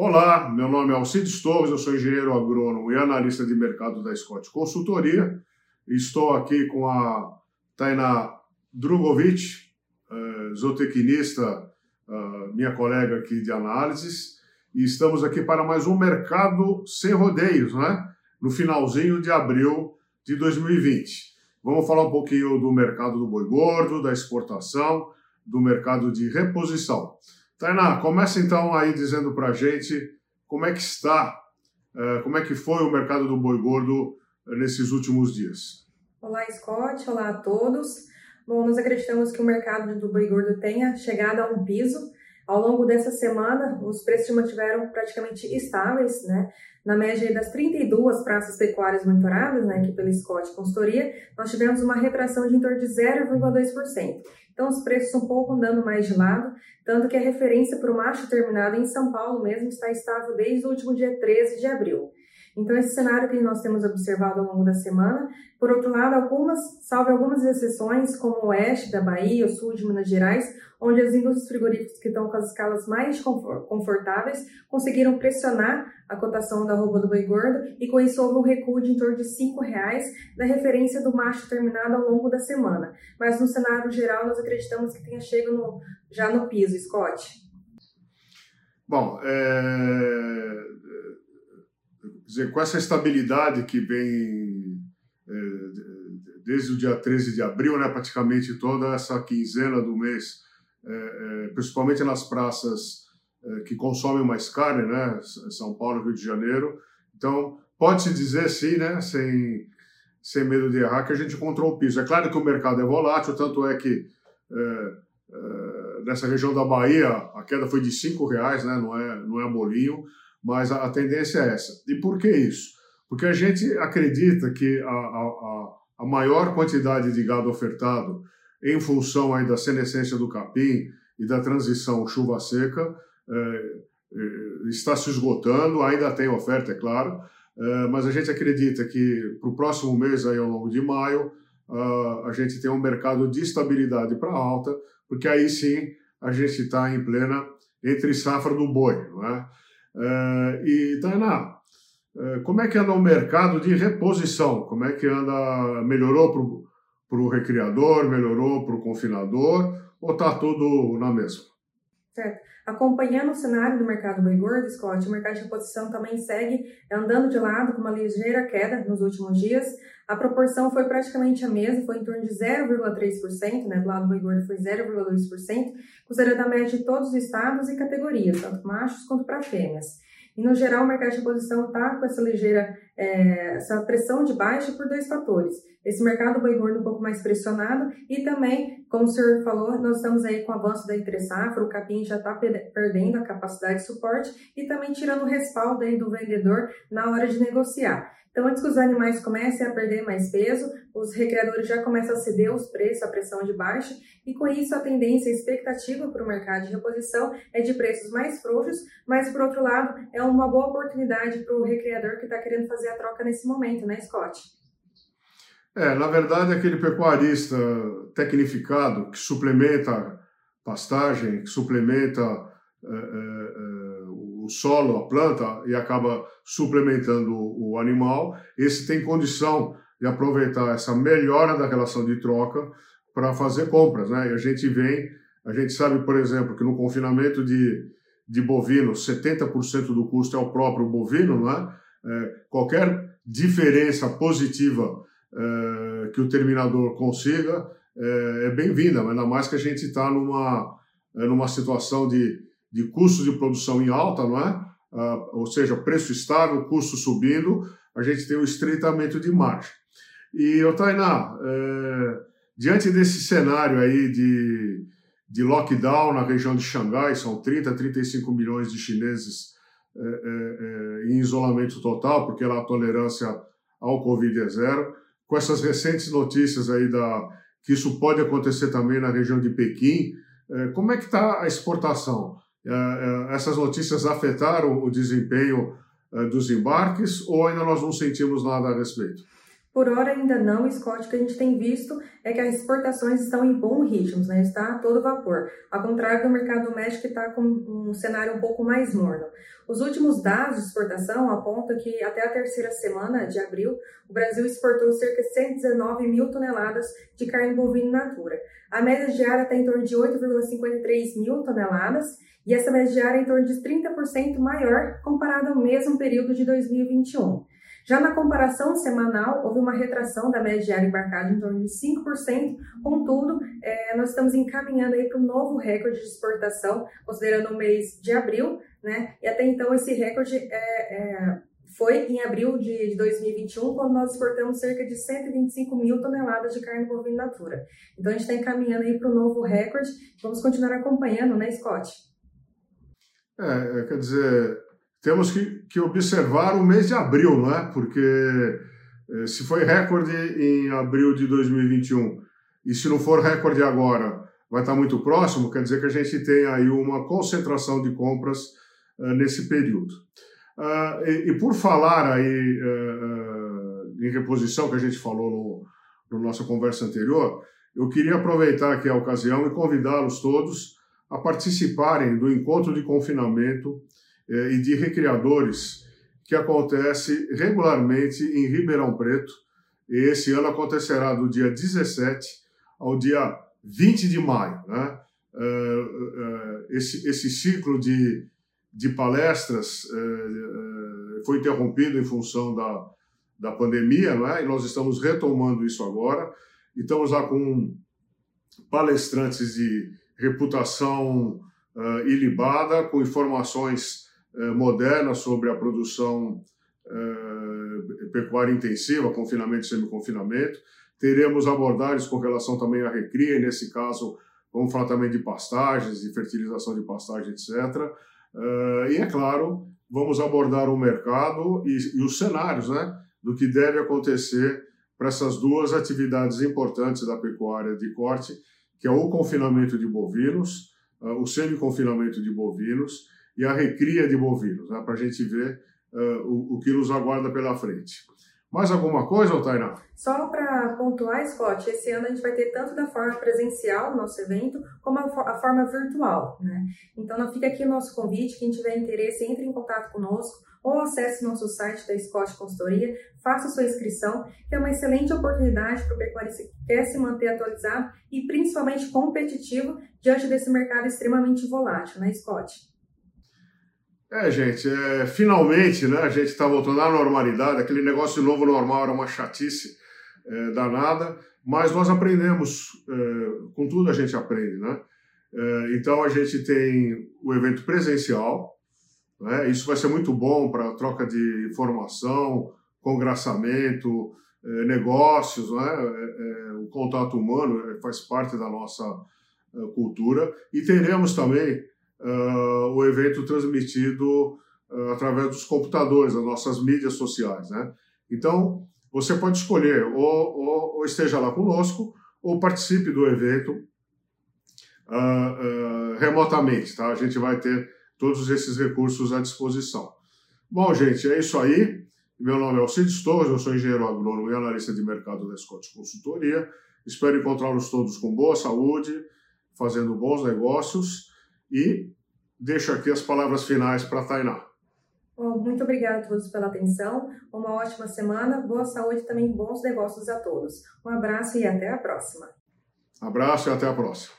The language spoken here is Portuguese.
Olá, meu nome é Alcides Torres, eu sou engenheiro agrônomo e analista de mercado da Scott Consultoria. Estou aqui com a Tainá Drugovic, eh, zootecnista, eh, minha colega aqui de análises, e estamos aqui para mais um Mercado Sem Rodeios, né? no finalzinho de abril de 2020. Vamos falar um pouquinho do mercado do boi gordo, da exportação, do mercado de reposição. Tainá, começa então aí dizendo para a gente como é que está, eh, como é que foi o mercado do boi gordo nesses últimos dias. Olá, Scott. Olá a todos. Bom, nós acreditamos que o mercado do boi gordo tenha chegado a um piso. Ao longo dessa semana, os preços se mantiveram praticamente estáveis, né? Na média das 32 praças pecuárias monitoradas, né, aqui pela Scott Consultoria, nós tivemos uma retração de em torno de 0,2%. Então, os preços um pouco andando mais de lado, tanto que a referência para o macho terminado em São Paulo mesmo está estável desde o último dia 13 de abril. Então, esse cenário que nós temos observado ao longo da semana, por outro lado, algumas, salve algumas exceções, como o oeste da Bahia, o sul de Minas Gerais, onde as indústrias frigoríficas que estão com as escalas mais confortáveis conseguiram pressionar a cotação da roupa do boi gordo e com isso houve um recuo de em torno de R$ reais na referência do macho terminado ao longo da semana. Mas no cenário geral, nós acreditamos que tenha chegado no, já no piso, Scott. Bom, é... dizer, com essa estabilidade que vem é, desde o dia 13 de abril, né, praticamente toda essa quinzena do mês, é, é, principalmente nas praças é, que consomem mais carne, né? São Paulo, Rio de Janeiro. Então, pode-se dizer, sim, né? Sem, sem medo de errar, que a gente encontrou o piso. É claro que o mercado é volátil, tanto é que é, nessa região da Bahia a queda foi de cinco reais, né? Não é, não é bolinho, mas a, a tendência é essa. E por que isso? Porque a gente acredita que a, a, a maior quantidade de gado ofertado em função aí da senescência do capim e da transição chuva seca, é, é, está se esgotando, ainda tem oferta, é claro, é, mas a gente acredita que para o próximo mês, aí, ao longo de maio, a gente tem um mercado de estabilidade para alta, porque aí sim a gente está em plena entre safra do boi. Não é? E, Tainá, como é que anda o mercado de reposição? Como é que anda, melhorou para o recriador, melhorou para o confinador, ou está tudo na mesma? Certo. Acompanhando o cenário do mercado boi gordo, Scott, o mercado de reposição também segue andando de lado com uma ligeira queda nos últimos dias. A proporção foi praticamente a mesma, foi em torno de 0,3%, né? Do lado do boi gordo foi 0,2%, considerando a média de todos os estados e categorias, tanto machos quanto para fêmeas. E, no geral, o mercado de reposição está com essa ligeira é, essa pressão de baixa por dois fatores. Esse mercado boi gordo um pouco mais pressionado e também, como o senhor falou, nós estamos aí com o avanço da entre safra, o capim já está perdendo a capacidade de suporte e também tirando o respaldo aí do vendedor na hora de negociar. Então, antes que os animais comecem a perder mais peso, os recreadores já começam a ceder os preços, a pressão de baixa, e com isso a tendência, a expectativa para o mercado de reposição é de preços mais frouxos, mas por outro lado, é uma boa oportunidade para o recreador que está querendo fazer a troca nesse momento, né, Scott? É, na verdade, aquele pecuarista tecnificado que suplementa pastagem, que suplementa é, é, o solo, a planta, e acaba suplementando o animal, esse tem condição de aproveitar essa melhora da relação de troca para fazer compras. Né? E a gente vem, a gente sabe, por exemplo, que no confinamento de, de bovino, 70% do custo é o próprio bovino, não é? É qualquer diferença positiva é, que o terminador consiga é, é bem-vinda, ainda mais que a gente está numa, numa situação de de custos de produção em alta, não é? Uh, ou seja, preço estável, custo subindo, a gente tem um estreitamento de margem. E, Tainá, é, diante desse cenário aí de, de lockdown na região de Xangai, são 30, 35 milhões de chineses em isolamento total, porque lá a tolerância ao Covid é zero, com essas recentes notícias aí da, que isso pode acontecer também na região de Pequim, como é que está a exportação? É, é, essas notícias afetaram o desempenho é, dos embarques ou ainda nós não sentimos nada a respeito? Por hora ainda não, Scott, o que a gente tem visto é que as exportações estão em bom ritmo, né? está a todo vapor, ao contrário do mercado doméstico que está com um cenário um pouco mais morno. Os últimos dados de exportação apontam que até a terceira semana de abril, o Brasil exportou cerca de 119 mil toneladas de carne bovina in natura. A média diária está em torno de 8,53 mil toneladas e essa média diária é em torno de 30% maior comparado ao mesmo período de 2021. Já na comparação semanal, houve uma retração da média diária embarcada em torno de 5%, contudo, é, nós estamos encaminhando aí para um novo recorde de exportação, considerando o mês de abril, né? E até então esse recorde é, é, foi em abril de, de 2021, quando nós exportamos cerca de 125 mil toneladas de carne bovina natura. Então a gente está encaminhando aí para um novo recorde, vamos continuar acompanhando, né, Scott? É, é quer dizer, temos que, que observar o mês de abril, não é? Porque eh, se foi recorde em abril de 2021 e se não for recorde agora, vai estar muito próximo, quer dizer que a gente tem aí uma concentração de compras uh, nesse período. Uh, e, e, por falar aí uh, em reposição, que a gente falou no, no nossa conversa anterior, eu queria aproveitar aqui a ocasião e convidá-los todos a participarem do encontro de confinamento e de recriadores que acontece regularmente em Ribeirão Preto. Esse ano acontecerá do dia 17 ao dia 20 de maio. Né? Uh, uh, esse, esse ciclo de, de palestras foi interrompido em função da, da pandemia, né? e nós estamos retomando isso agora. E estamos lá com palestrantes de reputação ilibada, com informações moderna sobre a produção eh, pecuária intensiva, confinamento e semi-confinamento. Teremos abordagens com relação também à recria, nesse caso vamos falar também de pastagens, de fertilização de pastagem, etc. Eh, e, é claro, vamos abordar o mercado e, e os cenários né, do que deve acontecer para essas duas atividades importantes da pecuária de corte, que é o confinamento de bovinos, o semi-confinamento de bovinos e a recria de bovinos, né, para a gente ver uh, o, o, que nos aguarda pela frente. Mais alguma coisa, Tainá? Só para pontuar, Scott, esse ano a gente vai ter tanto da forma presencial, nosso evento, como a, a forma virtual. Né? Então, não fica aqui o nosso convite, quem tiver interesse, entre em contato conosco ou acesse nosso site da Scott Consultoria, faça sua inscrição, que é uma excelente oportunidade para o pecuarista que quer se manter atualizado e principalmente competitivo diante desse mercado extremamente volátil, né, Scott? É, gente, é, finalmente né, a gente está voltando à normalidade. Aquele negócio de novo normal era uma chatice é, danada, mas nós aprendemos, é, com tudo a gente aprende, né? É, então a gente tem o evento presencial, né, isso vai ser muito bom para troca de informação, congraçamento, é, negócios, né, é, o contato humano faz parte da nossa cultura, e teremos também uh, o evento transmitido uh, através dos computadores, das nossas mídias sociais. Né? Então, você pode escolher ou, ou, ou, esteja lá conosco ou participe do evento uh, remotamente. Tá? A gente vai ter todos esses recursos à disposição. Bom, gente, é isso aí. Meu nome é Alcides Torres, eu sou engenheiro agrônomo e analista de mercado da Scott Consultoria. Espero encontrá-los todos com boa saúde, fazendo bons negócios e deixo aqui as palavras finais para a Tainá. Bom, muito obrigada a todos pela atenção. Uma ótima semana, boa saúde e também bons negócios a todos. Um abraço e até a próxima. Abraço e até a próxima.